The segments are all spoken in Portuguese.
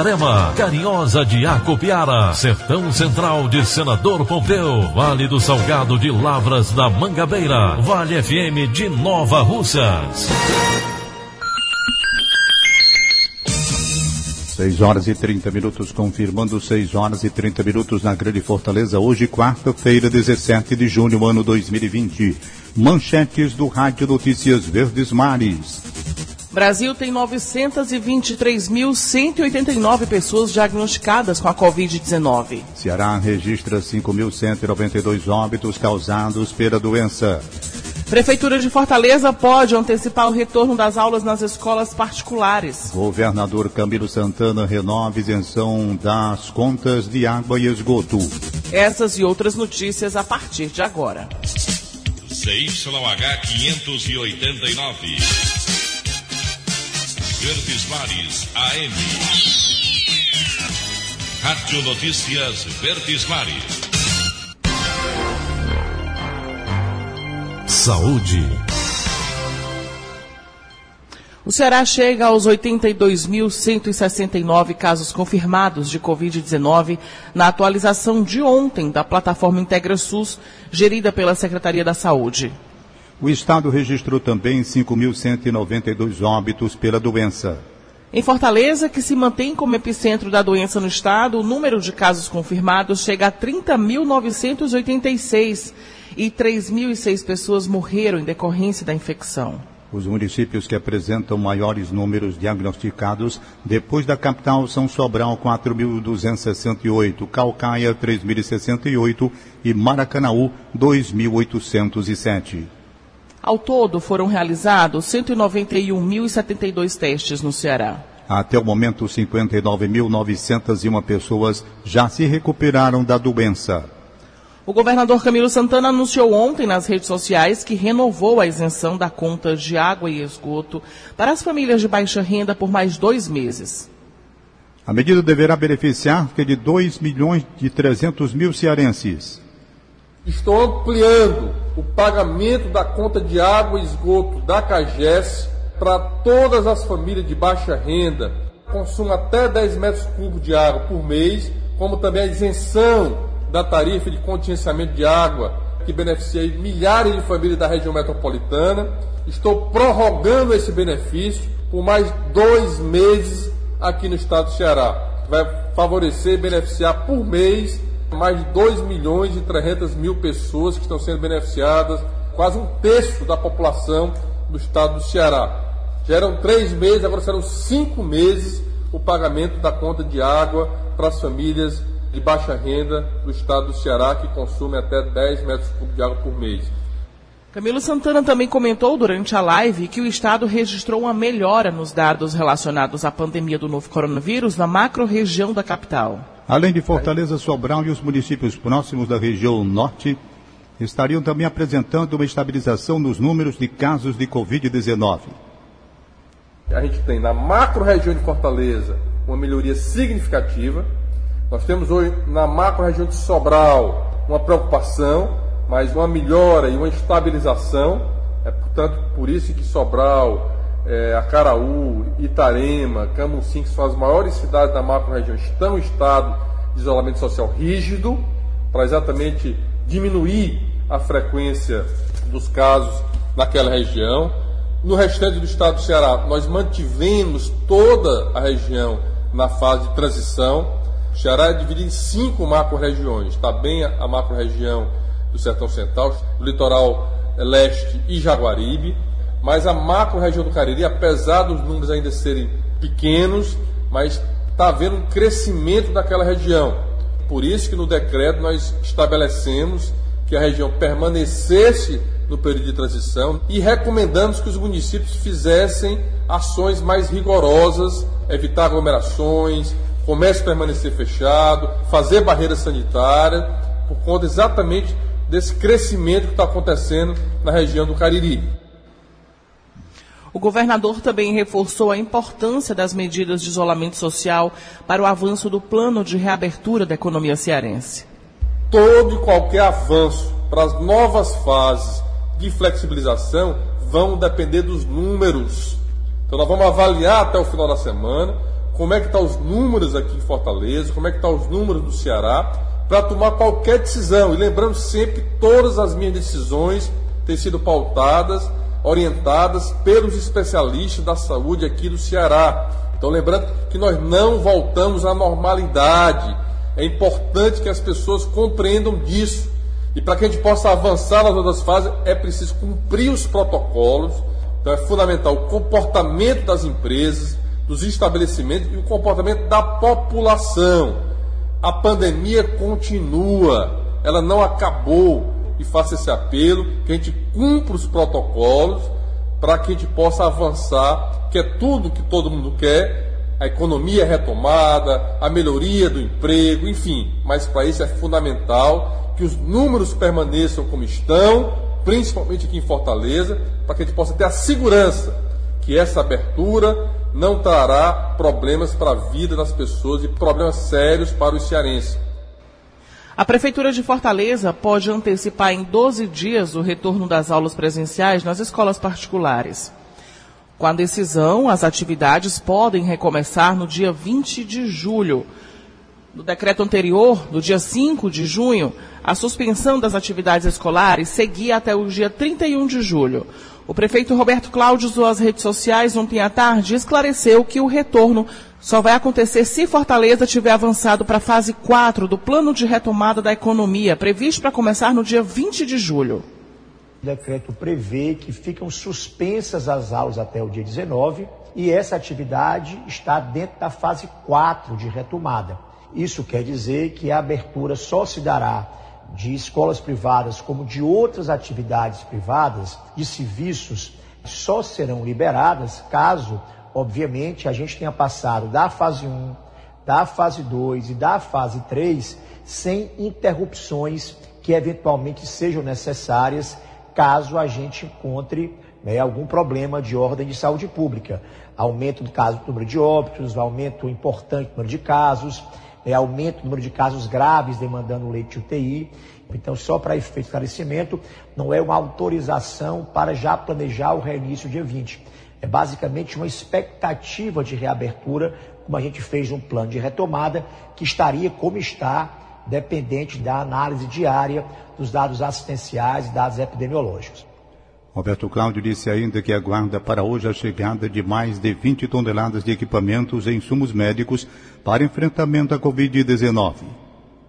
Itarema, Carinhosa de Acopiara, Sertão Central de Senador Pompeu, Vale do Salgado de Lavras da Mangabeira, Vale FM de Nova Russas. 6 horas e 30 minutos, confirmando 6 horas e 30 minutos na Grande Fortaleza, hoje, quarta-feira, 17 de junho, ano 2020. Manchetes do Rádio Notícias Verdes Mares. Brasil tem 923.189 pessoas diagnosticadas com a Covid-19. Ceará registra 5.192 óbitos causados pela doença. Prefeitura de Fortaleza pode antecipar o retorno das aulas nas escolas particulares. Governador Camilo Santana renova isenção das contas de água e esgoto. Essas e outras notícias a partir de agora. CYH 589. Verdes Mares AM. Rádio Notícias Verdes Mares. Saúde. O Ceará chega aos 82.169 casos confirmados de Covid-19 na atualização de ontem da plataforma Integra SUS, gerida pela Secretaria da Saúde. O estado registrou também 5.192 óbitos pela doença. Em Fortaleza, que se mantém como epicentro da doença no estado, o número de casos confirmados chega a 30.986 e 3.006 pessoas morreram em decorrência da infecção. Os municípios que apresentam maiores números diagnosticados depois da capital são Sobral 4.268, Calcaia 3.068 e Maracanaú 2.807. Ao todo, foram realizados 191.072 testes no Ceará. Até o momento, 59.901 pessoas já se recuperaram da doença. O governador Camilo Santana anunciou ontem nas redes sociais que renovou a isenção da conta de água e esgoto para as famílias de baixa renda por mais dois meses. A medida deverá beneficiar cerca de 2 milhões de 300 mil cearenses. Estou ampliando o pagamento da conta de água e esgoto da CAGES para todas as famílias de baixa renda, consumo até 10 metros cúbicos de água por mês, como também a isenção da tarifa de contingenciamento de água, que beneficia milhares de famílias da região metropolitana. Estou prorrogando esse benefício por mais dois meses aqui no estado do Ceará. Vai favorecer e beneficiar por mês mais de 2 milhões e 300 mil pessoas que estão sendo beneficiadas, quase um terço da população do estado do Ceará. Já eram três meses, agora serão cinco meses o pagamento da conta de água para as famílias de baixa renda do estado do Ceará que consumem até 10 metros cúbicos de água por mês. Camilo Santana também comentou durante a live que o Estado registrou uma melhora nos dados relacionados à pandemia do novo coronavírus na macro-região da capital. Além de Fortaleza, Sobral e os municípios próximos da região norte, estariam também apresentando uma estabilização nos números de casos de Covid-19. A gente tem na macro-região de Fortaleza uma melhoria significativa. Nós temos hoje na macro-região de Sobral uma preocupação, mas uma melhora e uma estabilização. É, portanto, por isso que Sobral, é, Acaraú, Itarema, Camusim, que são as maiores cidades da macro-região, estão em estado de isolamento social rígido, para exatamente diminuir a frequência dos casos naquela região. No restante do estado do Ceará, nós mantivemos toda a região na fase de transição. O Ceará é dividido em cinco macro-regiões. Está bem a macro-região do Sertão Central, litoral leste e Jaguaribe mas a macro-região do Cariri, apesar dos números ainda serem pequenos, mas está havendo um crescimento daquela região. Por isso que no decreto nós estabelecemos que a região permanecesse no período de transição e recomendamos que os municípios fizessem ações mais rigorosas, evitar aglomerações, comércio permanecer fechado, fazer barreira sanitária, por conta exatamente desse crescimento que está acontecendo na região do Cariri. O governador também reforçou a importância das medidas de isolamento social para o avanço do plano de reabertura da economia cearense. Todo e qualquer avanço para as novas fases de flexibilização vão depender dos números. Então nós vamos avaliar até o final da semana como é que estão tá os números aqui em Fortaleza, como é que estão tá os números do Ceará, para tomar qualquer decisão. E lembrando sempre que todas as minhas decisões têm sido pautadas orientadas pelos especialistas da saúde aqui do Ceará. Então, lembrando que nós não voltamos à normalidade. É importante que as pessoas compreendam disso. E para que a gente possa avançar nas outras fases, é preciso cumprir os protocolos. Então, é fundamental o comportamento das empresas, dos estabelecimentos e o comportamento da população. A pandemia continua, ela não acabou e faça esse apelo, que a gente cumpra os protocolos para que a gente possa avançar, que é tudo que todo mundo quer, a economia retomada, a melhoria do emprego, enfim. Mas para isso é fundamental que os números permaneçam como estão, principalmente aqui em Fortaleza, para que a gente possa ter a segurança que essa abertura não trará problemas para a vida das pessoas e problemas sérios para os cearenses. A Prefeitura de Fortaleza pode antecipar em 12 dias o retorno das aulas presenciais nas escolas particulares. Com a decisão, as atividades podem recomeçar no dia 20 de julho. No decreto anterior, no dia 5 de junho, a suspensão das atividades escolares seguia até o dia 31 de julho. O prefeito Roberto Cláudio usou as redes sociais ontem à tarde e esclareceu que o retorno só vai acontecer se Fortaleza tiver avançado para a fase 4 do plano de retomada da economia, previsto para começar no dia 20 de julho. O decreto prevê que ficam suspensas as aulas até o dia 19 e essa atividade está dentro da fase 4 de retomada. Isso quer dizer que a abertura só se dará de escolas privadas como de outras atividades privadas, de serviços, só serão liberadas caso obviamente, a gente tenha passado da fase 1, da fase 2 e da fase 3 sem interrupções que eventualmente sejam necessárias caso a gente encontre né, algum problema de ordem de saúde pública. Aumento do caso do número de óbitos, aumento importante do número de casos, é, aumento do número de casos graves demandando leite UTI. Então, só para efeito de esclarecimento, não é uma autorização para já planejar o reinício dia 20. É basicamente uma expectativa de reabertura, como a gente fez um plano de retomada, que estaria como está, dependente da análise diária dos dados assistenciais e dados epidemiológicos. Roberto Cláudio disse ainda que aguarda para hoje a chegada de mais de 20 toneladas de equipamentos e insumos médicos para enfrentamento à Covid-19.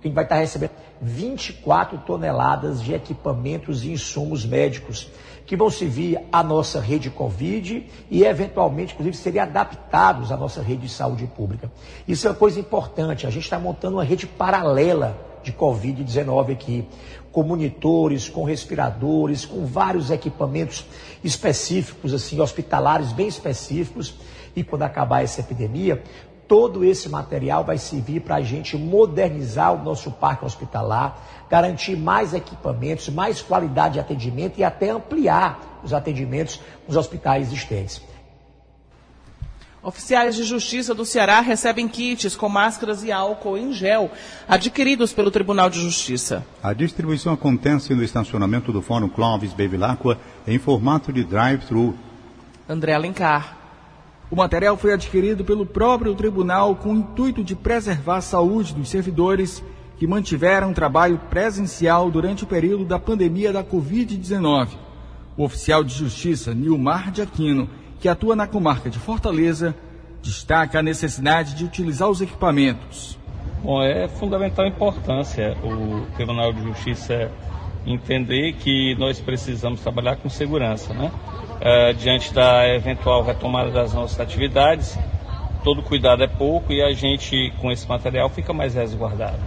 Quem vai estar recebendo 24 toneladas de equipamentos e insumos médicos que vão servir à nossa rede Covid e, eventualmente, inclusive, serem adaptados à nossa rede de saúde pública. Isso é uma coisa importante. A gente está montando uma rede paralela de Covid-19 aqui, com monitores, com respiradores, com vários equipamentos específicos, assim, hospitalares bem específicos. E quando acabar essa epidemia, todo esse material vai servir para a gente modernizar o nosso parque hospitalar, garantir mais equipamentos, mais qualidade de atendimento e até ampliar os atendimentos nos hospitais existentes. Oficiais de Justiça do Ceará recebem kits com máscaras e álcool em gel adquiridos pelo Tribunal de Justiça. A distribuição acontece no estacionamento do Fórum Clóvis Bevilacqua em formato de drive-thru. André Alencar. O material foi adquirido pelo próprio tribunal com o intuito de preservar a saúde dos servidores que mantiveram trabalho presencial durante o período da pandemia da Covid-19. O oficial de justiça Nilmar de Aquino, que atua na comarca de Fortaleza, destaca a necessidade de utilizar os equipamentos. Bom, é fundamental importância o Tribunal de Justiça entender que nós precisamos trabalhar com segurança, né? É, diante da eventual retomada das nossas atividades, todo cuidado é pouco e a gente, com esse material, fica mais resguardado.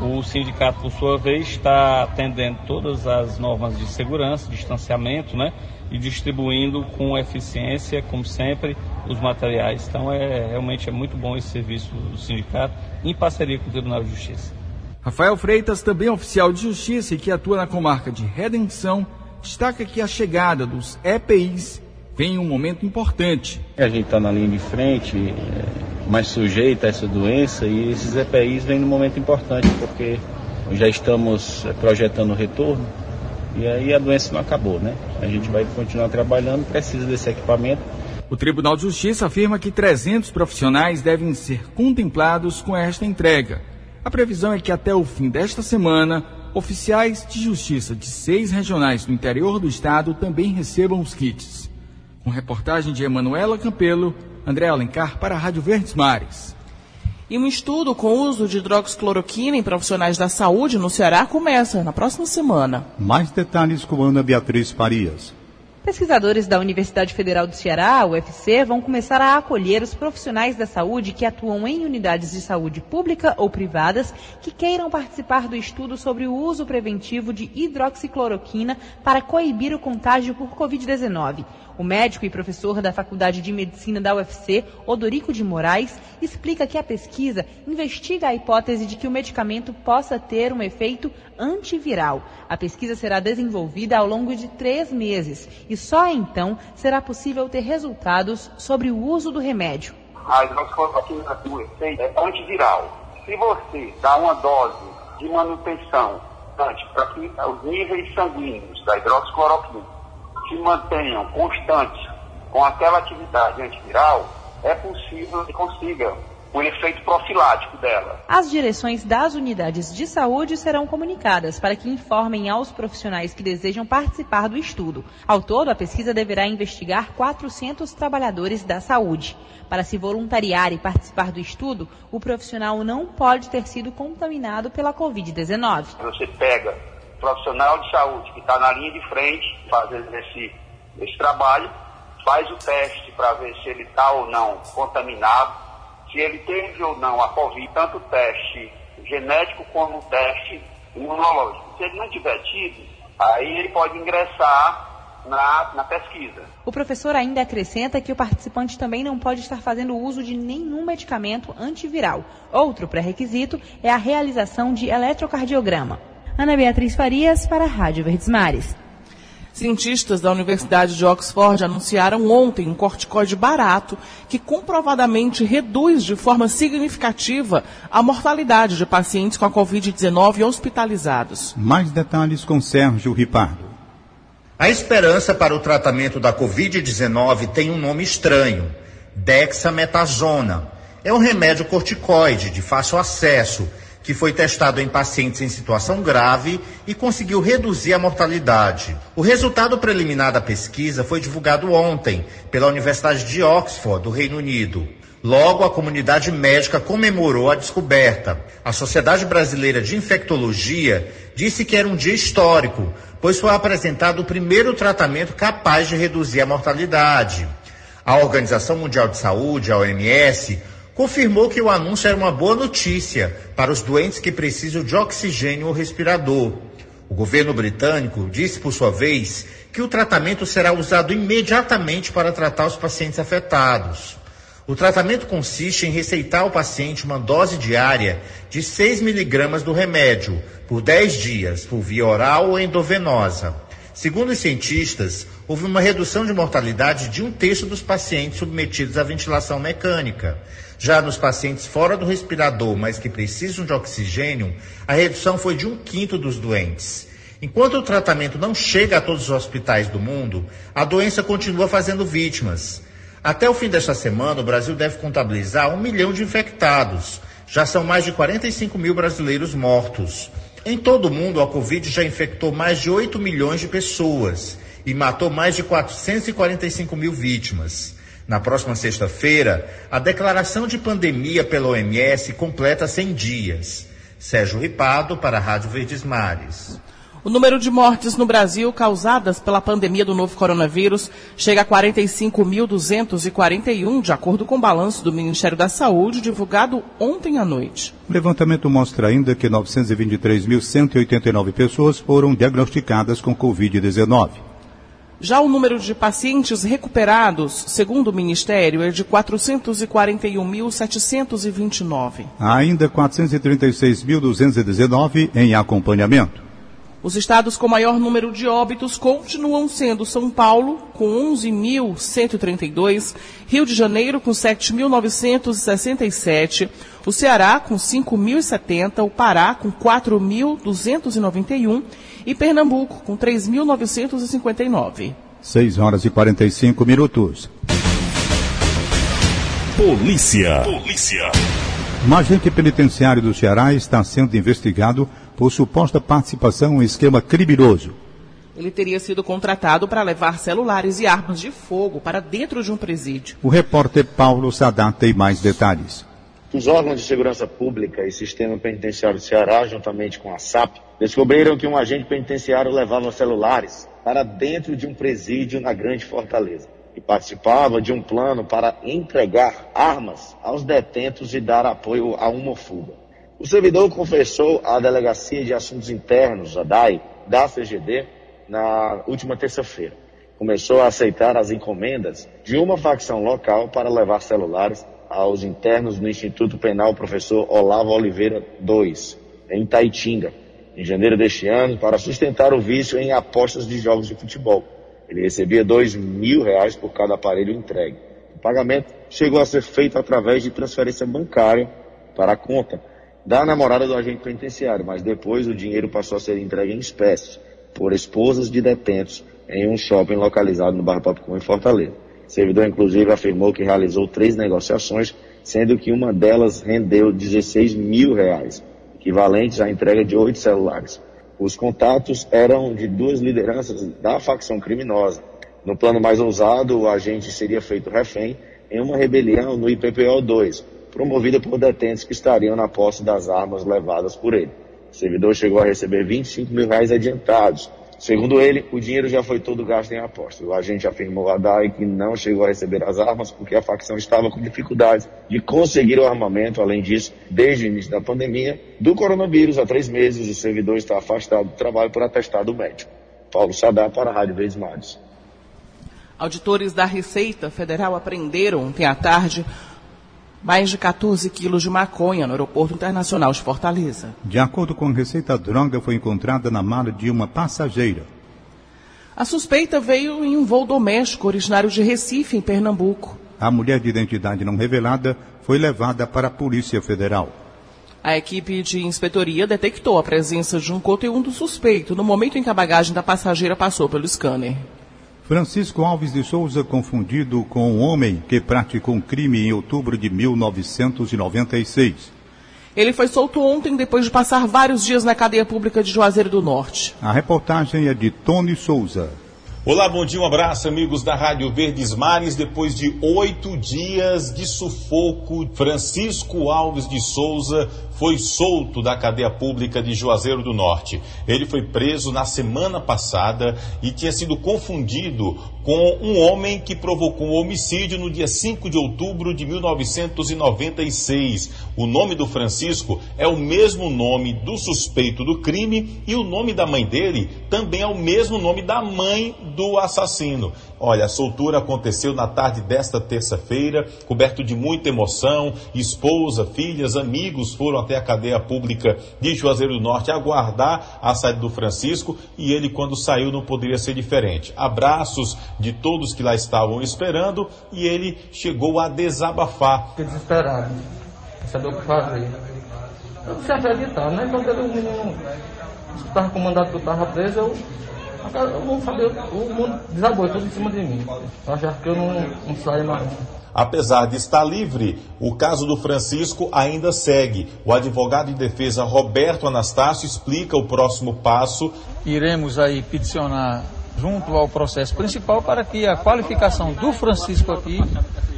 O sindicato, por sua vez, está atendendo todas as normas de segurança, distanciamento, né? E distribuindo com eficiência, como sempre, os materiais. Então, é, realmente é muito bom esse serviço do sindicato, em parceria com o Tribunal de Justiça. Rafael Freitas, também oficial de justiça e que atua na comarca de Redenção, destaca que a chegada dos EPIs vem em um momento importante. A gente está na linha de frente, é, mais sujeita a essa doença, e esses EPIs vêm num momento importante, porque já estamos é, projetando o retorno, e aí a doença não acabou, né? A gente vai continuar trabalhando, precisa desse equipamento. O Tribunal de Justiça afirma que 300 profissionais devem ser contemplados com esta entrega. A previsão é que até o fim desta semana, oficiais de justiça de seis regionais do interior do estado também recebam os kits. Com reportagem de Emanuela Campelo, André Alencar para a Rádio Verdes Mares. E um estudo com o uso de hidroxicloroquina em profissionais da saúde no Ceará começa na próxima semana. Mais detalhes com Ana Beatriz Farias. Pesquisadores da Universidade Federal do Ceará, UFC, vão começar a acolher os profissionais da saúde que atuam em unidades de saúde pública ou privadas que queiram participar do estudo sobre o uso preventivo de hidroxicloroquina para coibir o contágio por Covid-19. O médico e professor da Faculdade de Medicina da UFC, Odorico de Moraes, explica que a pesquisa investiga a hipótese de que o medicamento possa ter um efeito antiviral. A pesquisa será desenvolvida ao longo de três meses e só então será possível ter resultados sobre o uso do remédio. A hidroxicloroquina do efeito é antiviral. Se você dá uma dose de manutenção para que os níveis sanguíneos da hidroxicloroquina se mantenham constantes com aquela atividade antiviral, é possível que consiga o efeito profilático dela. As direções das unidades de saúde serão comunicadas para que informem aos profissionais que desejam participar do estudo. Ao todo, a pesquisa deverá investigar 400 trabalhadores da saúde. Para se voluntariar e participar do estudo, o profissional não pode ter sido contaminado pela Covid-19. Você pega profissional de saúde que está na linha de frente fazendo esse, esse trabalho, faz o teste para ver se ele está ou não contaminado, se ele teve ou não a Covid, tanto o teste genético como o teste imunológico. Se ele não tiver tido, aí ele pode ingressar na, na, pesquisa. O professor ainda acrescenta que o participante também não pode estar fazendo uso de nenhum medicamento antiviral. Outro pré-requisito é a realização de eletrocardiograma. Ana Beatriz Farias para a Rádio Verdes Mares. Cientistas da Universidade de Oxford anunciaram ontem um corticoide barato que comprovadamente reduz de forma significativa a mortalidade de pacientes com a Covid-19 hospitalizados. Mais detalhes com Sérgio Ripardo. A esperança para o tratamento da Covid-19 tem um nome estranho: dexametasona. É um remédio corticoide de fácil acesso que foi testado em pacientes em situação grave e conseguiu reduzir a mortalidade. O resultado preliminar da pesquisa foi divulgado ontem pela Universidade de Oxford, do Reino Unido. Logo, a comunidade médica comemorou a descoberta. A Sociedade Brasileira de Infectologia disse que era um dia histórico, pois foi apresentado o primeiro tratamento capaz de reduzir a mortalidade. A Organização Mundial de Saúde, a OMS, confirmou que o anúncio era uma boa notícia para os doentes que precisam de oxigênio ou respirador. O governo britânico disse, por sua vez, que o tratamento será usado imediatamente para tratar os pacientes afetados. O tratamento consiste em receitar ao paciente uma dose diária de 6 miligramas do remédio por 10 dias, por via oral ou endovenosa. Segundo os cientistas, houve uma redução de mortalidade de um terço dos pacientes submetidos à ventilação mecânica. Já nos pacientes fora do respirador, mas que precisam de oxigênio, a redução foi de um quinto dos doentes. Enquanto o tratamento não chega a todos os hospitais do mundo, a doença continua fazendo vítimas. Até o fim desta semana, o Brasil deve contabilizar um milhão de infectados. Já são mais de 45 mil brasileiros mortos. Em todo o mundo, a Covid já infectou mais de 8 milhões de pessoas e matou mais de 445 mil vítimas. Na próxima sexta-feira, a declaração de pandemia pela OMS completa 100 dias. Sérgio Ripado, para a Rádio Verdes Mares. O número de mortes no Brasil causadas pela pandemia do novo coronavírus chega a 45.241, de acordo com o balanço do Ministério da Saúde, divulgado ontem à noite. O levantamento mostra ainda que 923.189 pessoas foram diagnosticadas com Covid-19. Já o número de pacientes recuperados, segundo o Ministério, é de 441.729. Há ainda 436.219 em acompanhamento. Os estados com maior número de óbitos continuam sendo São Paulo, com 11.132, Rio de Janeiro, com 7.967, o Ceará, com 5.070, o Pará, com 4.291 e Pernambuco, com 3.959. 6 horas e 45 minutos. Polícia. Polícia. Um agente penitenciário do Ceará está sendo investigado por suposta participação em esquema criminoso. Ele teria sido contratado para levar celulares e armas de fogo para dentro de um presídio. O repórter Paulo Sadat tem mais detalhes. Os órgãos de segurança pública e sistema penitenciário do Ceará, juntamente com a SAP, descobriram que um agente penitenciário levava celulares para dentro de um presídio na Grande Fortaleza e participava de um plano para entregar armas aos detentos e dar apoio a uma fuga. O servidor confessou à Delegacia de Assuntos Internos, a DAI, da CGD, na última terça-feira. Começou a aceitar as encomendas de uma facção local para levar celulares aos internos do Instituto Penal Professor Olavo Oliveira II, em Taitinga, em janeiro deste ano, para sustentar o vício em apostas de jogos de futebol. Ele recebia dois mil reais por cada aparelho entregue. O pagamento chegou a ser feito através de transferência bancária para a conta da namorada do agente penitenciário, mas depois o dinheiro passou a ser entregue em espécie por esposas de detentos em um shopping localizado no bairro Papicom, em Fortaleza. O servidor, inclusive, afirmou que realizou três negociações, sendo que uma delas rendeu 16 mil reais, equivalentes à entrega de oito celulares. Os contatos eram de duas lideranças da facção criminosa. No plano mais ousado, o agente seria feito refém em uma rebelião no IPPO 2, promovida por detentos que estariam na posse das armas levadas por ele. O servidor chegou a receber 25 mil reais adiantados. Segundo ele, o dinheiro já foi todo gasto em apostas. O agente afirmou a DAI que não chegou a receber as armas porque a facção estava com dificuldades de conseguir o armamento. Além disso, desde o início da pandemia do coronavírus, há três meses, o servidor está afastado do trabalho por atestado médico. Paulo Sadar para a Rádio Verdes Mares. Auditores da Receita Federal apreenderam ontem à tarde mais de 14 quilos de maconha no Aeroporto Internacional de Fortaleza. De acordo com a Receita, a droga foi encontrada na mala de uma passageira. A suspeita veio em um voo doméstico originário de Recife, em Pernambuco. A mulher de identidade não revelada foi levada para a Polícia Federal. A equipe de inspetoria detectou a presença de um conteúdo suspeito no momento em que a bagagem da passageira passou pelo scanner. Francisco Alves de Souza confundido com um homem que praticou um crime em outubro de 1996. Ele foi solto ontem depois de passar vários dias na cadeia pública de Juazeiro do Norte. A reportagem é de Tony Souza. Olá, bom dia, um abraço, amigos da Rádio Verdes Mares. Depois de oito dias de sufoco, Francisco Alves de Souza foi solto da cadeia pública de Juazeiro do Norte. Ele foi preso na semana passada e tinha sido confundido com um homem que provocou um homicídio no dia 5 de outubro de 1996. O nome do Francisco é o mesmo nome do suspeito do crime e o nome da mãe dele também é o mesmo nome da mãe do assassino. Olha, a soltura aconteceu na tarde desta terça-feira, coberto de muita emoção. Esposa, filhas, amigos foram até a cadeia pública de Juazeiro do Norte aguardar a saída do Francisco e ele, quando saiu, não poderia ser diferente. Abraços de todos que lá estavam esperando e ele chegou a desabafar. Fiquei desesperado, não sabia o que fazer. Eu não acreditar, né? Quando ele, o menino estava com o mandato estava preso, eu eu não sabia, o mundo desabou tudo em cima de mim. Eu achava que eu não, não saía mais. Apesar de estar livre, o caso do Francisco ainda segue. O advogado de defesa Roberto Anastácio explica o próximo passo. Iremos aí peticionar junto ao processo principal para que a qualificação do Francisco aqui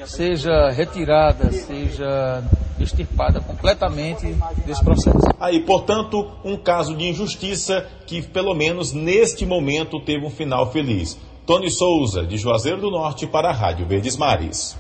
seja retirada, seja extirpada completamente desse processo. Aí, portanto, um caso de injustiça que, pelo menos neste momento, teve um final feliz. Tony Souza, de Juazeiro do Norte, para a Rádio Verdes Mares.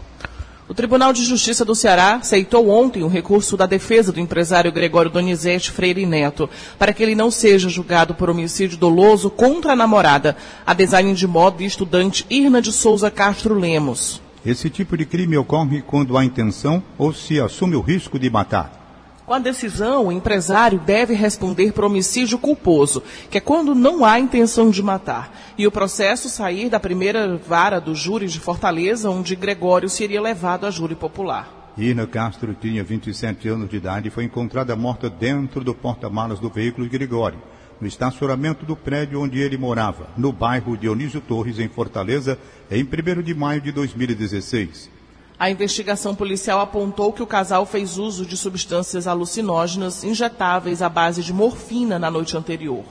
O Tribunal de Justiça do Ceará aceitou ontem o recurso da defesa do empresário Gregório Donizete Freire Neto para que ele não seja julgado por homicídio doloso contra a namorada, a design de moda e estudante Irna de Souza Castro Lemos. Esse tipo de crime ocorre quando há intenção ou se assume o risco de matar. Com a decisão, o empresário deve responder por homicídio culposo, que é quando não há intenção de matar, e o processo sair da primeira vara do júri de Fortaleza, onde Gregório seria levado a júri popular. Irna Castro tinha 27 anos de idade e foi encontrada morta dentro do porta-malas do veículo de Gregório no estacionamento do prédio onde ele morava, no bairro Dionísio Torres, em Fortaleza, em 1 de maio de 2016. A investigação policial apontou que o casal fez uso de substâncias alucinógenas injetáveis à base de morfina na noite anterior.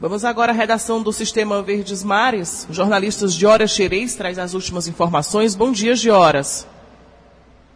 Vamos agora à redação do Sistema Verdes Mares. Jornalistas de Horas Xerez traz as últimas informações. Bom dia, de Horas.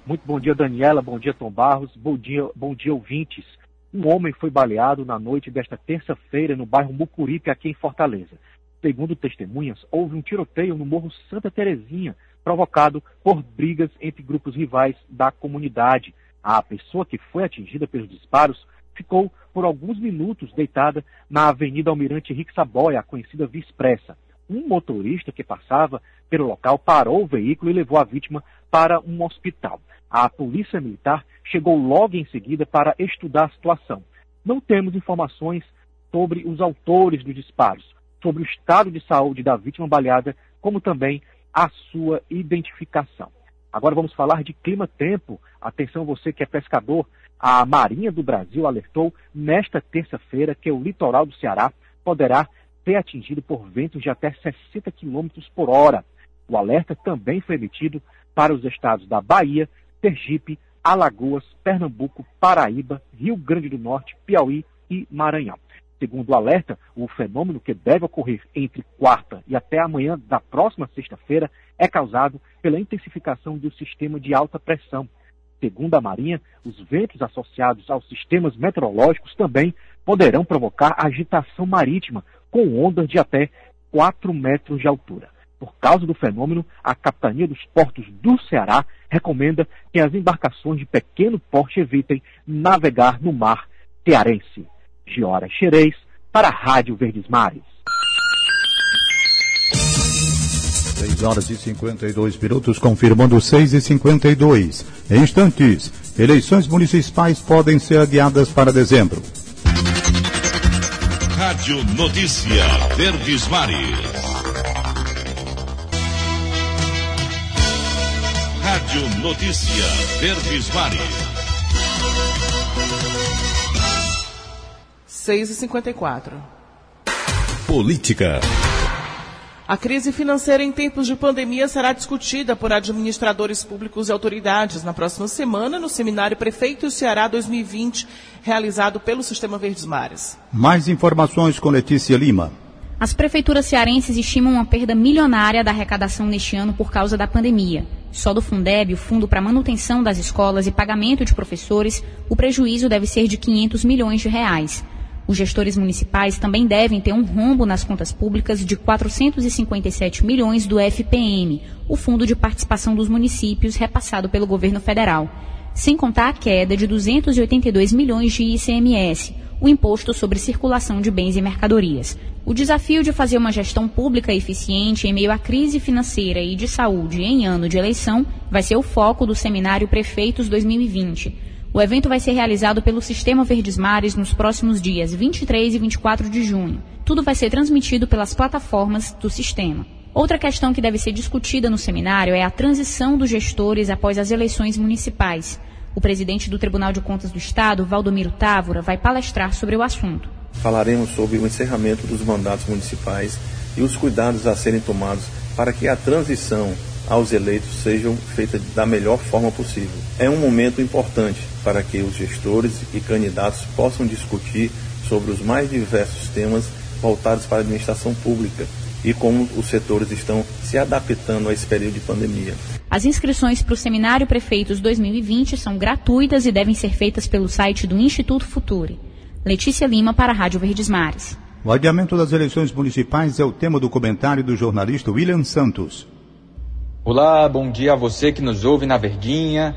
Muito bom dia, Daniela. Bom dia, Tom Barros. Bom dia, bom dia, ouvintes. Um homem foi baleado na noite desta terça-feira no bairro Mucuripe, aqui em Fortaleza. Segundo testemunhas, houve um tiroteio no Morro Santa Terezinha, provocado por brigas entre grupos rivais da comunidade. A pessoa que foi atingida pelos disparos ficou por alguns minutos deitada na Avenida Almirante Henrique Saboia, a conhecida Via Expressa. Um motorista que passava pelo local parou o veículo e levou a vítima para um hospital. A polícia militar chegou logo em seguida para estudar a situação. Não temos informações sobre os autores dos disparos, sobre o estado de saúde da vítima baleada, como também a sua identificação. Agora vamos falar de clima-tempo. Atenção você que é pescador. A Marinha do Brasil alertou nesta terça-feira que o litoral do Ceará poderá ser atingido por ventos de até 60 km por hora. O alerta também foi emitido para os estados da Bahia, Sergipe, Alagoas, Pernambuco, Paraíba, Rio Grande do Norte, Piauí e Maranhão. Segundo o alerta, o fenômeno que deve ocorrer entre quarta e até amanhã da próxima sexta-feira é causado pela intensificação do sistema de alta pressão. Segundo a Marinha, os ventos associados aos sistemas meteorológicos também poderão provocar agitação marítima, com ondas de até 4 metros de altura. Por causa do fenômeno, a Capitania dos Portos do Ceará recomenda que as embarcações de pequeno porte evitem navegar no mar cearense. Giora Xerez, para a Rádio Verdes Mares. 6 horas e 52 minutos, confirmando 6 e 52. Em instantes, eleições municipais podem ser adiadas para dezembro. Rádio Notícia Verdes Mares. Rádio Notícia Verdes Mares. 6 e 54 Política. A crise financeira em tempos de pandemia será discutida por administradores públicos e autoridades na próxima semana no seminário Prefeito Ceará 2020, realizado pelo Sistema Verdes Mares. Mais informações com Letícia Lima. As prefeituras cearenses estimam uma perda milionária da arrecadação neste ano por causa da pandemia. Só do Fundeb, o Fundo para Manutenção das Escolas e Pagamento de Professores, o prejuízo deve ser de 500 milhões de reais. Os gestores municipais também devem ter um rombo nas contas públicas de 457 milhões do FPM, o Fundo de Participação dos Municípios repassado pelo governo federal, sem contar a queda de 282 milhões de ICMS, o Imposto sobre Circulação de Bens e Mercadorias. O desafio de fazer uma gestão pública eficiente em meio à crise financeira e de saúde em ano de eleição vai ser o foco do seminário Prefeitos 2020. O evento vai ser realizado pelo Sistema Verdes Mares nos próximos dias 23 e 24 de junho. Tudo vai ser transmitido pelas plataformas do sistema. Outra questão que deve ser discutida no seminário é a transição dos gestores após as eleições municipais. O presidente do Tribunal de Contas do Estado, Valdomiro Távora, vai palestrar sobre o assunto. Falaremos sobre o encerramento dos mandatos municipais e os cuidados a serem tomados para que a transição aos eleitos sejam feita da melhor forma possível. É um momento importante para que os gestores e candidatos possam discutir sobre os mais diversos temas voltados para a administração pública e como os setores estão se adaptando a esse período de pandemia. As inscrições para o Seminário Prefeitos 2020 são gratuitas e devem ser feitas pelo site do Instituto Futuri. Letícia Lima para a Rádio Verdes Mares. O adiamento das eleições municipais é o tema do comentário do jornalista William Santos. Olá, bom dia a você que nos ouve na Verdinha.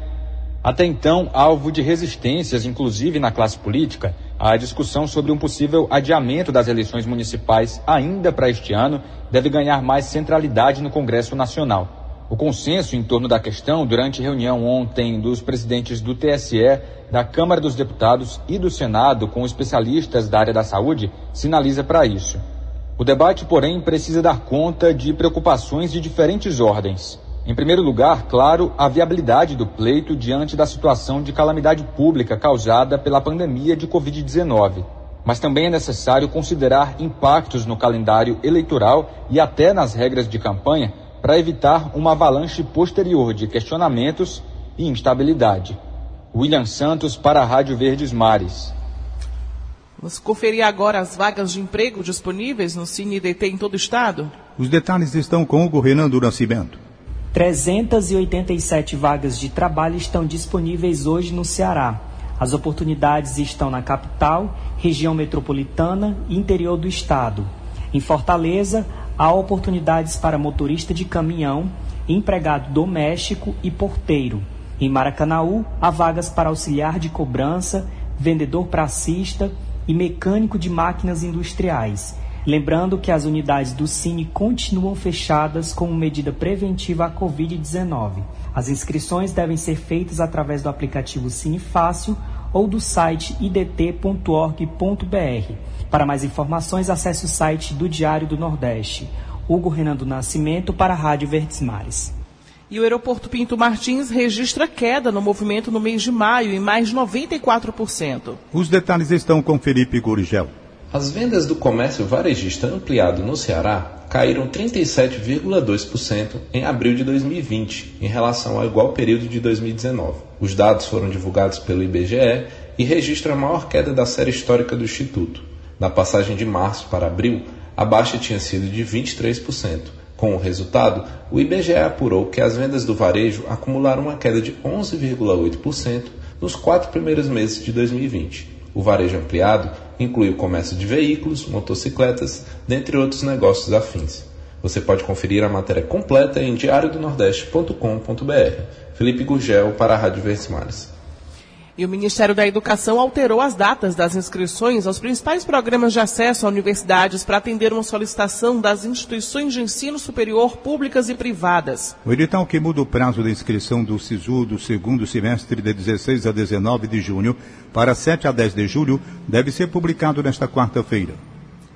Até então, alvo de resistências, inclusive na classe política, a discussão sobre um possível adiamento das eleições municipais ainda para este ano deve ganhar mais centralidade no Congresso Nacional. O consenso em torno da questão durante reunião ontem dos presidentes do TSE, da Câmara dos Deputados e do Senado com especialistas da área da saúde sinaliza para isso. O debate, porém, precisa dar conta de preocupações de diferentes ordens. Em primeiro lugar, claro, a viabilidade do pleito diante da situação de calamidade pública causada pela pandemia de Covid-19. Mas também é necessário considerar impactos no calendário eleitoral e até nas regras de campanha para evitar uma avalanche posterior de questionamentos e instabilidade. William Santos para a Rádio Verdes Mares. Vamos conferir agora as vagas de emprego disponíveis no CineDT em todo o estado? Os detalhes estão com Hugo Renan do Nascimento. 387 vagas de trabalho estão disponíveis hoje no Ceará. As oportunidades estão na capital, região metropolitana e interior do estado. Em Fortaleza, há oportunidades para motorista de caminhão, empregado doméstico e porteiro. Em Maracanaú, há vagas para auxiliar de cobrança, vendedor pracista e mecânico de máquinas industriais. Lembrando que as unidades do Cine continuam fechadas como medida preventiva à Covid-19. As inscrições devem ser feitas através do aplicativo Cine Fácil ou do site idt.org.br. Para mais informações, acesse o site do Diário do Nordeste. Hugo Renan do Nascimento para a Rádio Verdes Mares. E o aeroporto Pinto Martins registra queda no movimento no mês de maio em mais de 94%. Os detalhes estão com Felipe Gurigel. As vendas do comércio varejista ampliado no Ceará caíram 37,2% em abril de 2020, em relação ao igual período de 2019. Os dados foram divulgados pelo IBGE e registram a maior queda da série histórica do Instituto. Na passagem de março para abril, a baixa tinha sido de 23%. Com o resultado, o IBGE apurou que as vendas do varejo acumularam uma queda de 11,8% nos quatro primeiros meses de 2020. O varejo ampliado inclui o comércio de veículos, motocicletas, dentre outros negócios afins. Você pode conferir a matéria completa em diariodonordeste.com.br. Felipe Gurgel para a Rádio Verdes Mares. E o Ministério da Educação alterou as datas das inscrições aos principais programas de acesso a universidades para atender uma solicitação das instituições de ensino superior públicas e privadas. O edital que muda o prazo de inscrição do SISU do segundo semestre de 16 a 19 de junho para 7 a 10 de julho deve ser publicado nesta quarta-feira.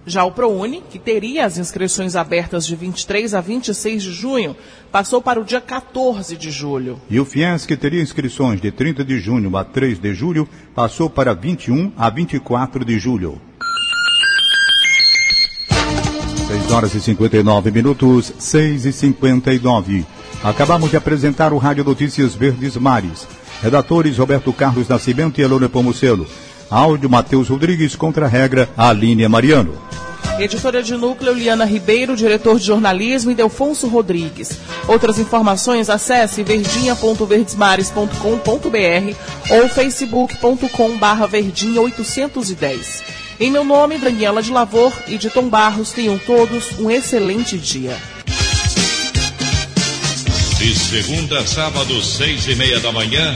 Já o ProUni, que teria as inscrições abertas de 23 a 26 de junho, passou para o dia 14 de julho. E o FIES, que teria inscrições de 30 de junho a 3 de julho, passou para 21 a 24 de julho. 6 horas e 59 minutos, 6 e 59. Acabamos de apresentar o Rádio Notícias Verdes Mares. Redatores Roberto Carlos Nascimento e Elone Pomucelo. Áudio Matheus Rodrigues contra a regra Aline Mariano. Editora de núcleo Liana Ribeiro, diretor de jornalismo e Delfonso Rodrigues. Outras informações acesse verdinha.verdesmares.com.br ou facebook.com verdinha 810. Em meu nome, Daniela de Lavor e de Tom Barros, tenham todos um excelente dia. De segunda a sábado, seis e meia da manhã,